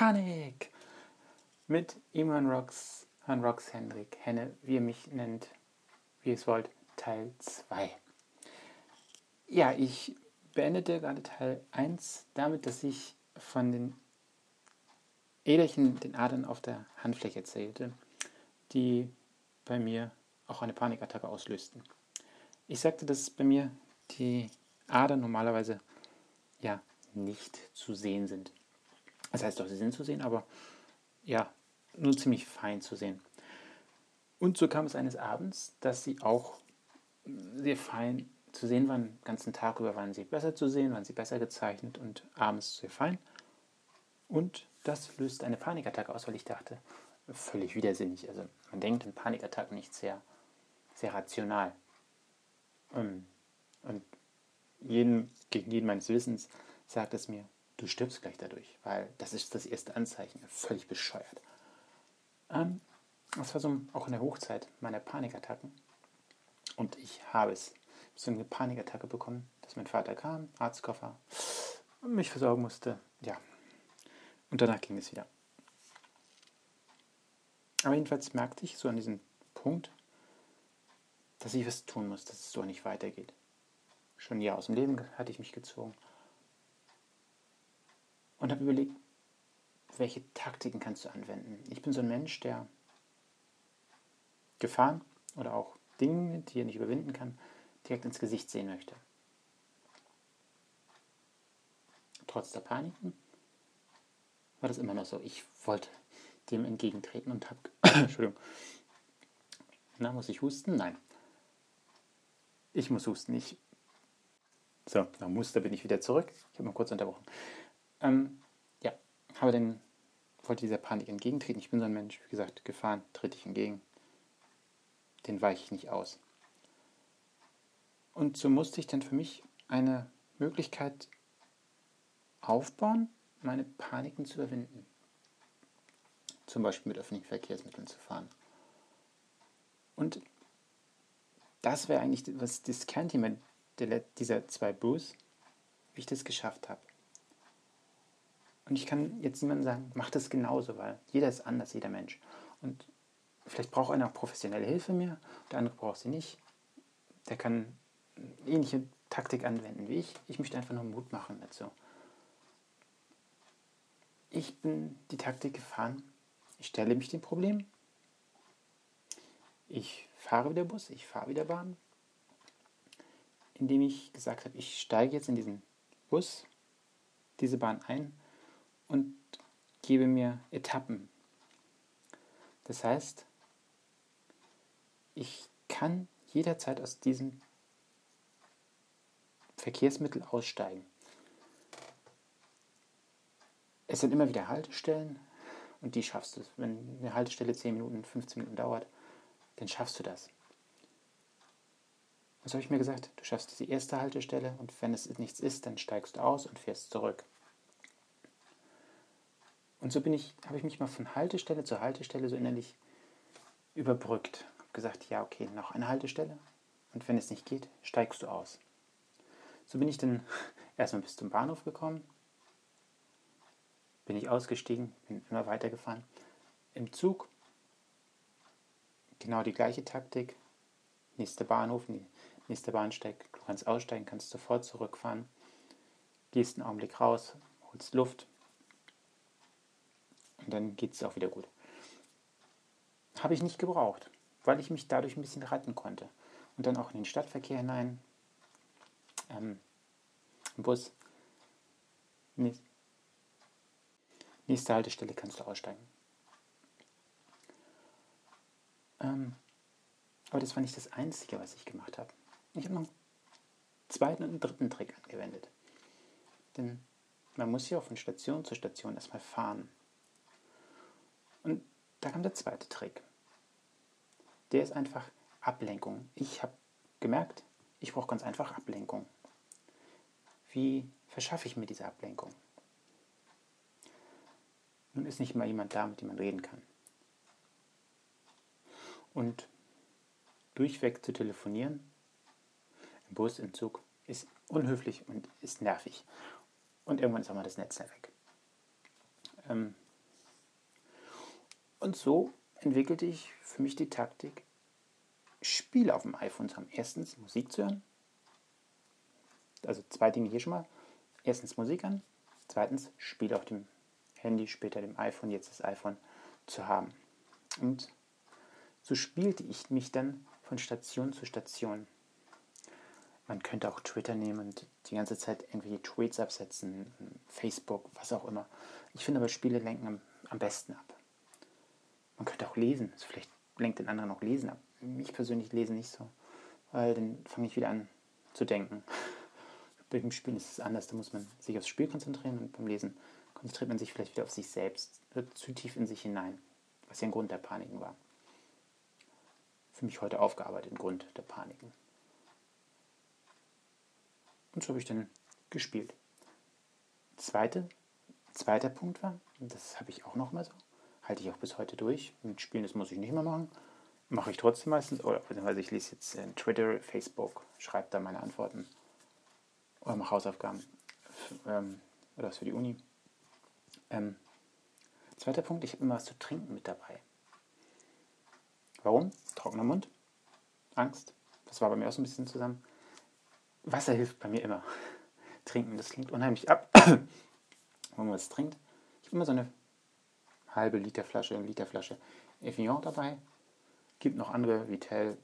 Panik mit Iman Rocks, Herrn Rocks Hendrik, Henne, wie ihr mich nennt, wie ihr es wollt, Teil 2. Ja, ich beendete gerade Teil 1 damit, dass ich von den Äderchen, den Adern auf der Handfläche erzählte, die bei mir auch eine Panikattacke auslösten. Ich sagte, dass bei mir die Adern normalerweise ja nicht zu sehen sind. Das heißt doch, sie sind zu sehen, aber ja, nur ziemlich fein zu sehen. Und so kam es eines Abends, dass sie auch sehr fein zu sehen waren. Den ganzen Tag über waren sie besser zu sehen, waren sie besser gezeichnet und abends sehr fein. Und das löst eine Panikattacke aus, weil ich dachte, völlig widersinnig. Also man denkt in Panikattacken nicht sehr, sehr rational. Ähm, und jeden, gegen jeden meines Wissens sagt es mir, du stirbst gleich dadurch, weil das ist das erste Anzeichen. Völlig bescheuert. Ähm, das war so auch in der Hochzeit meiner Panikattacken. Und ich habe es, so eine Panikattacke bekommen, dass mein Vater kam, Arztkoffer, mich versorgen musste. Ja. Und danach ging es wieder. Aber jedenfalls merkte ich so an diesem Punkt, dass ich was tun muss, dass es so nicht weitergeht. Schon ein Jahr aus dem Leben hatte ich mich gezogen und habe überlegt, welche Taktiken kannst du anwenden. Ich bin so ein Mensch, der Gefahren oder auch Dinge, die er nicht überwinden kann, direkt ins Gesicht sehen möchte. Trotz der Paniken war das immer noch so. Ich wollte dem entgegentreten und habe. Entschuldigung. Na, muss ich husten? Nein. Ich muss husten. Ich. So, nach Muster bin ich wieder zurück. Ich habe mal kurz unterbrochen. Ähm, ja, habe den, wollte dieser Panik entgegentreten. Ich bin so ein Mensch, wie gesagt, Gefahren trete ich entgegen. Den weiche ich nicht aus. Und so musste ich dann für mich eine Möglichkeit aufbauen, meine Paniken zu überwinden zum Beispiel mit öffentlichen Verkehrsmitteln zu fahren. Und das wäre eigentlich was das Kernthema dieser zwei Boosts, wie ich das geschafft habe. Und ich kann jetzt niemandem sagen, mach das genauso, weil jeder ist anders, jeder Mensch. Und vielleicht braucht einer auch professionelle Hilfe mehr, der andere braucht sie nicht. Der kann ähnliche Taktik anwenden wie ich. Ich möchte einfach nur Mut machen dazu. Ich bin die Taktik gefahren, ich stelle mich dem Problem. Ich fahre wieder Bus, ich fahre wieder Bahn. Indem ich gesagt habe, ich steige jetzt in diesen Bus, diese Bahn ein und gebe mir Etappen. Das heißt, ich kann jederzeit aus diesem Verkehrsmittel aussteigen. Es sind immer wieder Haltestellen, und die schaffst du. Wenn eine Haltestelle 10 Minuten, 15 Minuten dauert, dann schaffst du das. Was habe ich mir gesagt? Du schaffst die erste Haltestelle und wenn es nichts ist, dann steigst du aus und fährst zurück. Und so bin ich, habe ich mich mal von Haltestelle zu Haltestelle so innerlich überbrückt. Habe gesagt, ja, okay, noch eine Haltestelle. Und wenn es nicht geht, steigst du aus. So bin ich dann erstmal bis zum Bahnhof gekommen, bin ich ausgestiegen, bin immer weitergefahren. Im Zug genau die gleiche Taktik. Nächster Bahnhof, nächster Bahnsteig, du kannst aussteigen, kannst sofort zurückfahren. Gehst einen Augenblick raus, holst Luft und dann geht es auch wieder gut. Habe ich nicht gebraucht, weil ich mich dadurch ein bisschen retten konnte. Und dann auch in den Stadtverkehr hinein. Ähm, Bus. Nächste Haltestelle kannst du aussteigen. Ähm, aber das war nicht das Einzige, was ich gemacht habe. Ich habe noch einen zweiten und einen dritten Trick angewendet. Denn man muss ja von Station zu Station erstmal fahren. Und da kam der zweite Trick. Der ist einfach Ablenkung. Ich habe gemerkt, ich brauche ganz einfach Ablenkung. Wie verschaffe ich mir diese Ablenkung? Nun ist nicht immer jemand da, mit dem man reden kann. Und durchweg zu telefonieren, im Bus, im Zug, ist unhöflich und ist nervig. Und irgendwann ist auch mal das Netz weg. Ähm, Und so entwickelte ich für mich die Taktik, Spiele auf dem iPhone zu haben. Erstens Musik zu hören. Also zwei Dinge hier schon mal. Erstens Musik an. Zweitens Spiele auf dem Handy, später dem iPhone, jetzt das iPhone zu haben. Und so spielte ich mich dann von Station zu Station. Man könnte auch Twitter nehmen und die ganze Zeit irgendwelche Tweets absetzen, Facebook, was auch immer. Ich finde aber Spiele lenken am, am besten ab. Man könnte auch lesen. Also vielleicht lenkt den anderen auch Lesen ab. Ich persönlich lese nicht so, weil dann fange ich wieder an zu denken. Bei dem Spielen ist es anders. Da muss man sich aufs Spiel konzentrieren und beim Lesen konzentriert man sich vielleicht wieder auf sich selbst, wird zu tief in sich hinein, was ja ein Grund der Paniken war. Für mich heute aufgearbeitet, ein Grund der Paniken. Und so habe ich dann gespielt. Zweite, zweiter Punkt war, das habe ich auch noch mal so, halte ich auch bis heute durch. Mit Spielen, das muss ich nicht mehr machen. Mache ich trotzdem meistens, oder beziehungsweise ich lese jetzt in Twitter, Facebook, schreibe da meine Antworten oder mache Hausaufgaben ähm, oder was für die Uni. Ähm, zweiter Punkt, ich habe immer was zu trinken mit dabei. Warum? Trockener Mund, Angst, das war bei mir auch so ein bisschen zusammen. Wasser hilft bei mir immer. Trinken, das klingt unheimlich ab, wenn man was trinkt. Ich habe immer so eine halbe Liter Flasche, Liter Evian dabei. Gibt noch andere, Vitel,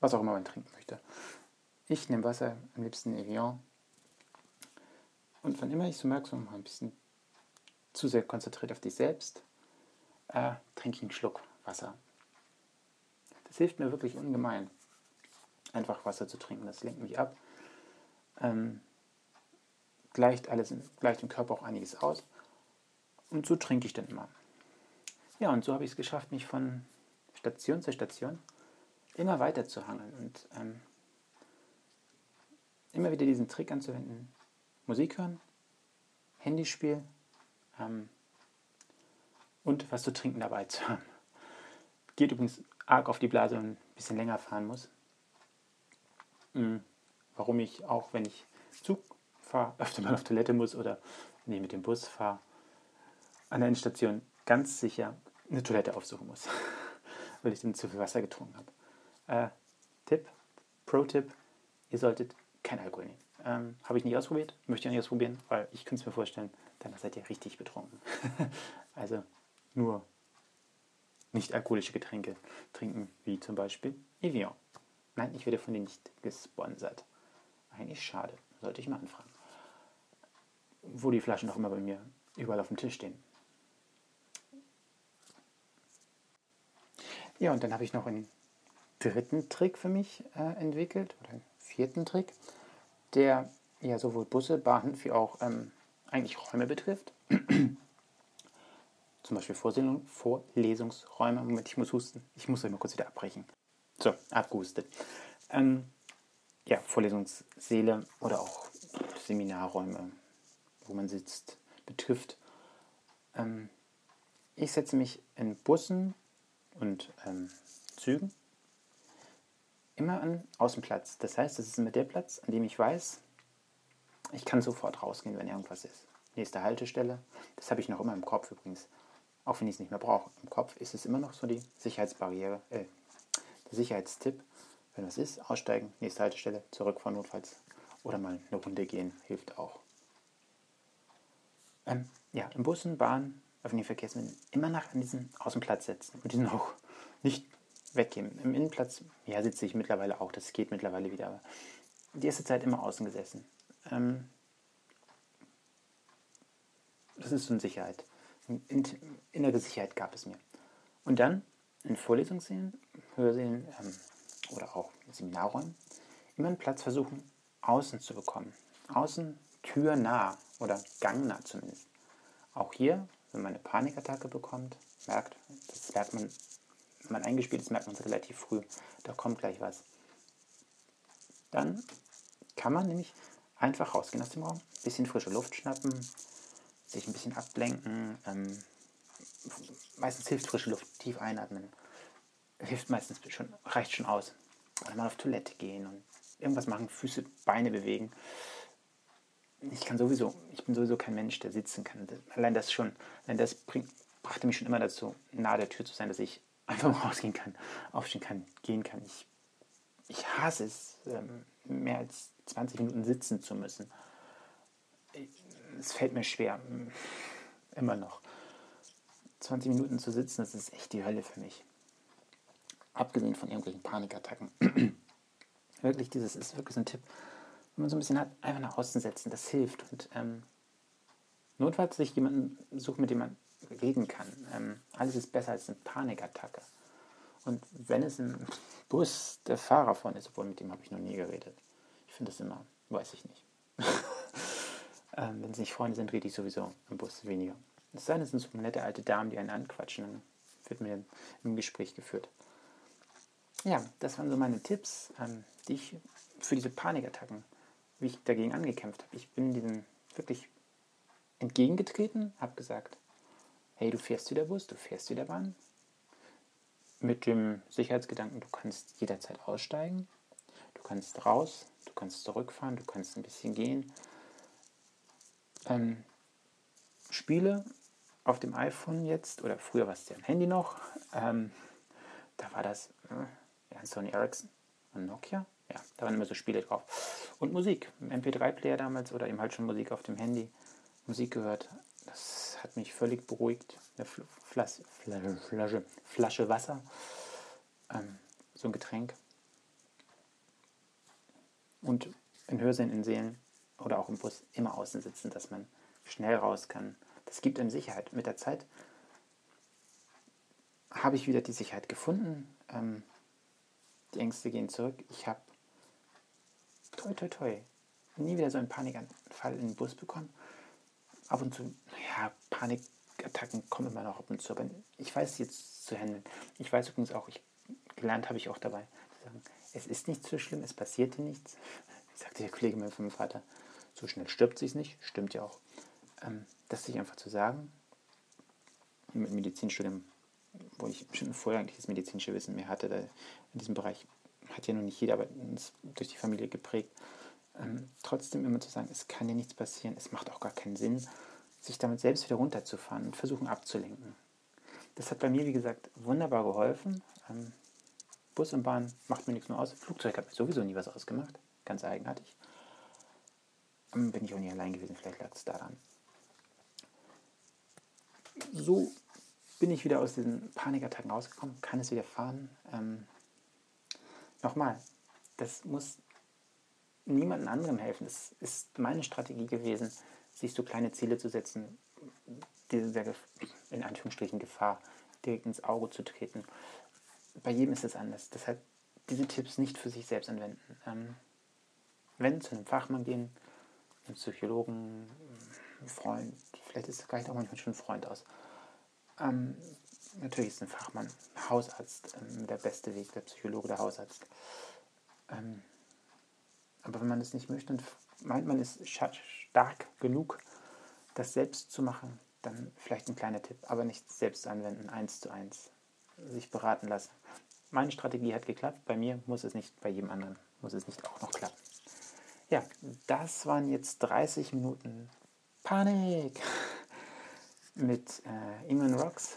was auch immer man trinken möchte. Ich nehme Wasser, am liebsten Evian. Und wann immer ich so merke, so ein bisschen zu sehr konzentriert auf dich selbst, äh, trinke ich einen Schluck Wasser. Das hilft mir wirklich ungemein, einfach Wasser zu trinken. Das lenkt mich ab. Ähm, gleicht alles, gleicht im Körper auch einiges aus. Und so trinke ich dann immer. Ja, und so habe ich es geschafft, mich von Station zu Station immer weiter zu hangeln und ähm, immer wieder diesen Trick anzuwenden. Musik hören, Handyspiel ähm, und was zu trinken dabei zu haben. Geht übrigens arg auf die Blase und ein bisschen länger fahren muss. Mhm. Warum ich auch, wenn ich Zug fahre, öfter mal auf Toilette muss oder wenn mit dem Bus fahre, an der Endstation ganz sicher eine Toilette aufsuchen muss, weil ich dann zu viel Wasser getrunken habe. Äh, Tipp, Pro-Tipp, ihr solltet kein Alkohol nehmen. Ähm, habe ich nicht ausprobiert, möchte ich auch nicht ausprobieren, weil ich könnte es mir vorstellen, dann seid ihr richtig betrunken. also nur nicht alkoholische Getränke trinken, wie zum Beispiel Evian. Nein, ich werde von denen nicht gesponsert. Eigentlich schade, sollte ich mal anfragen. Wo die Flaschen noch immer bei mir überall auf dem Tisch stehen. Ja, und dann habe ich noch einen dritten Trick für mich äh, entwickelt, oder einen vierten Trick, der ja sowohl Busse, Bahnen wie auch ähm, eigentlich Räume betrifft. Zum Beispiel Vorlesung, Vorlesungsräume. Moment, ich muss husten. Ich muss euch mal kurz wieder abbrechen. So, abgehustet. Ähm, ja, Vorlesungssäle oder auch Seminarräume, wo man sitzt, betrifft. Ähm, ich setze mich in Bussen und ähm, Zügen immer an Außenplatz. Das heißt, das ist immer der Platz, an dem ich weiß, ich kann sofort rausgehen, wenn irgendwas ist. Nächste Haltestelle. Das habe ich noch immer im Kopf übrigens. Auch wenn ich es nicht mehr brauche. Im Kopf ist es immer noch so die Sicherheitsbarriere, äh, der Sicherheitstipp. Wenn was ist, aussteigen, nächste Haltestelle, zurückfahren notfalls. Oder mal eine Runde gehen, hilft auch. Ähm, ja, im Bussen, Bahn, öffentlichen Verkehrsmitteln immer nach an diesen Außenplatz setzen und diesen auch nicht weggehen. Im Innenplatz, ja, sitze ich mittlerweile auch, das geht mittlerweile wieder, aber die erste Zeit immer außen gesessen. Ähm, das ist so eine Sicherheit. Innere Sicherheit gab es mir. Und dann in Vorlesungssälen, Hörsälen ähm, oder auch Seminarräumen immer einen Platz versuchen, außen zu bekommen. Außen türnah oder gangnah zumindest. Auch hier, wenn man eine Panikattacke bekommt, merkt, das merkt man, wenn man eingespielt ist, merkt man es relativ früh. Da kommt gleich was. Dann kann man nämlich einfach rausgehen aus dem Raum, ein bisschen frische Luft schnappen, sich ein bisschen ablenken. Ähm, meistens hilft frische Luft, tief einatmen. Hilft meistens schon, reicht schon aus. Oder mal auf Toilette gehen und irgendwas machen, Füße, Beine bewegen. Ich kann sowieso, ich bin sowieso kein Mensch, der sitzen kann. Allein das schon, allein das bringt, brachte mich schon immer dazu, nahe der Tür zu sein, dass ich einfach rausgehen kann, aufstehen kann, gehen kann. Ich, ich hasse es, ähm, mehr als 20 Minuten sitzen zu müssen. Es fällt mir schwer, immer noch. 20 Minuten zu sitzen, das ist echt die Hölle für mich. Abgesehen von irgendwelchen Panikattacken. wirklich, dieses ist wirklich so ein Tipp. Wenn man so ein bisschen hat, einfach nach außen setzen, das hilft. Und ähm, notfalls sich jemanden suchen, mit dem man reden kann. Ähm, alles ist besser als eine Panikattacke. Und wenn es im Bus der Fahrer von ist, obwohl mit dem habe ich noch nie geredet. Ich finde das immer, weiß ich nicht. ähm, wenn es nicht Freunde sind, rede ich sowieso im Bus weniger. Es sei denn, es sind so nette alte Damen, die einen anquatschen, dann wird mir im Gespräch geführt. Ja, das waren so meine Tipps, ähm, die ich für diese Panikattacken, wie ich dagegen angekämpft habe. Ich bin diesem wirklich entgegengetreten, habe gesagt, hey, du fährst wieder Bus, du fährst wieder Bahn. Mit dem Sicherheitsgedanken, du kannst jederzeit aussteigen, du kannst raus, du kannst zurückfahren, du kannst ein bisschen gehen. Ähm, Spiele auf dem iPhone jetzt, oder früher war es ja am Handy noch, ähm, da war das äh, Sony Ericsson und Nokia. Ja, da waren immer so Spiele drauf. Und Musik, MP3-Player damals oder eben halt schon Musik auf dem Handy. Musik gehört. Das hat mich völlig beruhigt. Eine Flas Flasche, Flasche Wasser, ähm, so ein Getränk. Und in Hörsälen, in Seelen oder auch im Bus immer außen sitzen, dass man schnell raus kann. Das gibt einem Sicherheit. Mit der Zeit habe ich wieder die Sicherheit gefunden. Ähm, die Ängste gehen zurück. Ich habe toi toi toi nie wieder so einen Panikanfall in den Bus bekommen. Ab und zu, ja, Panikattacken kommen immer noch ab und zu, aber ich weiß jetzt zu handeln. Ich weiß übrigens auch, ich gelernt habe ich auch dabei, zu sagen, es ist nicht so schlimm, es passiert dir nichts. Sagte der Kollege von meinem Vater, so schnell stirbt sich nicht, stimmt ja auch. Ähm, das sich einfach zu sagen, mit Medizinstudium wo ich schon vorher eigentlich das medizinische Wissen mehr hatte. in diesem Bereich hat ja noch nicht jeder, aber durch die Familie geprägt. Ähm, trotzdem immer zu sagen, es kann dir nichts passieren, es macht auch gar keinen Sinn, sich damit selbst wieder runterzufahren und versuchen abzulenken. Das hat bei mir, wie gesagt, wunderbar geholfen. Ähm, Bus und Bahn macht mir nichts mehr aus. Flugzeug hat mir sowieso nie was ausgemacht. Ganz eigenartig. Ähm, bin ich auch nie allein gewesen, vielleicht lag es daran. So bin ich wieder aus diesen Panikattacken rausgekommen, kann es wieder fahren. Ähm, nochmal, das muss niemandem anderem helfen. Das ist meine Strategie gewesen, sich so kleine Ziele zu setzen, dieser in Anführungsstrichen Gefahr direkt ins Auge zu treten. Bei jedem ist es anders. Deshalb diese Tipps nicht für sich selbst anwenden. Ähm, wenn zu einem Fachmann gehen, einem Psychologen, einem Freund, vielleicht ist es gleich auch manchmal schon ein Freund aus ähm, natürlich ist ein Fachmann, Hausarzt ähm, der beste Weg, der Psychologe, der Hausarzt. Ähm, aber wenn man es nicht möchte und meint, man ist stark genug, das selbst zu machen, dann vielleicht ein kleiner Tipp, aber nicht selbst anwenden, eins zu eins, sich beraten lassen. Meine Strategie hat geklappt, bei mir muss es nicht, bei jedem anderen muss es nicht auch noch klappen. Ja, das waren jetzt 30 Minuten Panik mit äh, Iman Rocks,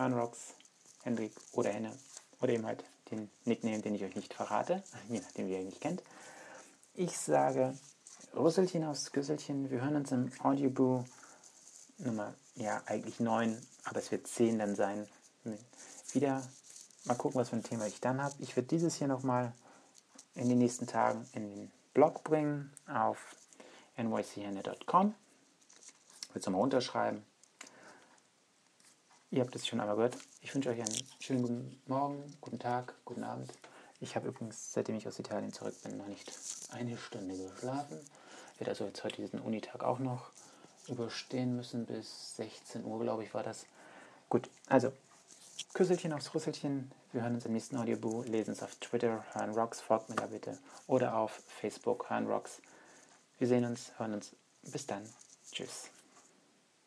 Han Rocks, Hendrik oder Henne oder eben halt den Nickname, den ich euch nicht verrate, je nachdem, wie ihr ihn nicht kennt. Ich sage Rüsselchen aufs Güsselchen. Wir hören uns im Audioboo Nummer, ja, eigentlich 9, aber es wird 10 dann sein. Wieder mal gucken, was für ein Thema ich dann habe. Ich werde dieses hier nochmal in den nächsten Tagen in den Blog bringen auf nychenne.com. Ich würde es nochmal unterschreiben. Ihr habt es schon einmal gehört. Ich wünsche euch einen schönen guten Morgen, guten Tag, guten Abend. Ich habe übrigens, seitdem ich aus Italien zurück bin, noch nicht eine Stunde geschlafen. Ich werde also jetzt heute diesen Unitag auch noch überstehen müssen. Bis 16 Uhr, glaube ich, war das. Gut, also Küsselchen aufs Rüsselchen. Wir hören uns im nächsten Audiobuch. Lesen es auf Twitter, Hören Rocks, folgt mir da bitte. Oder auf Facebook, Hören Rocks. Wir sehen uns, hören uns. Bis dann. Tschüss.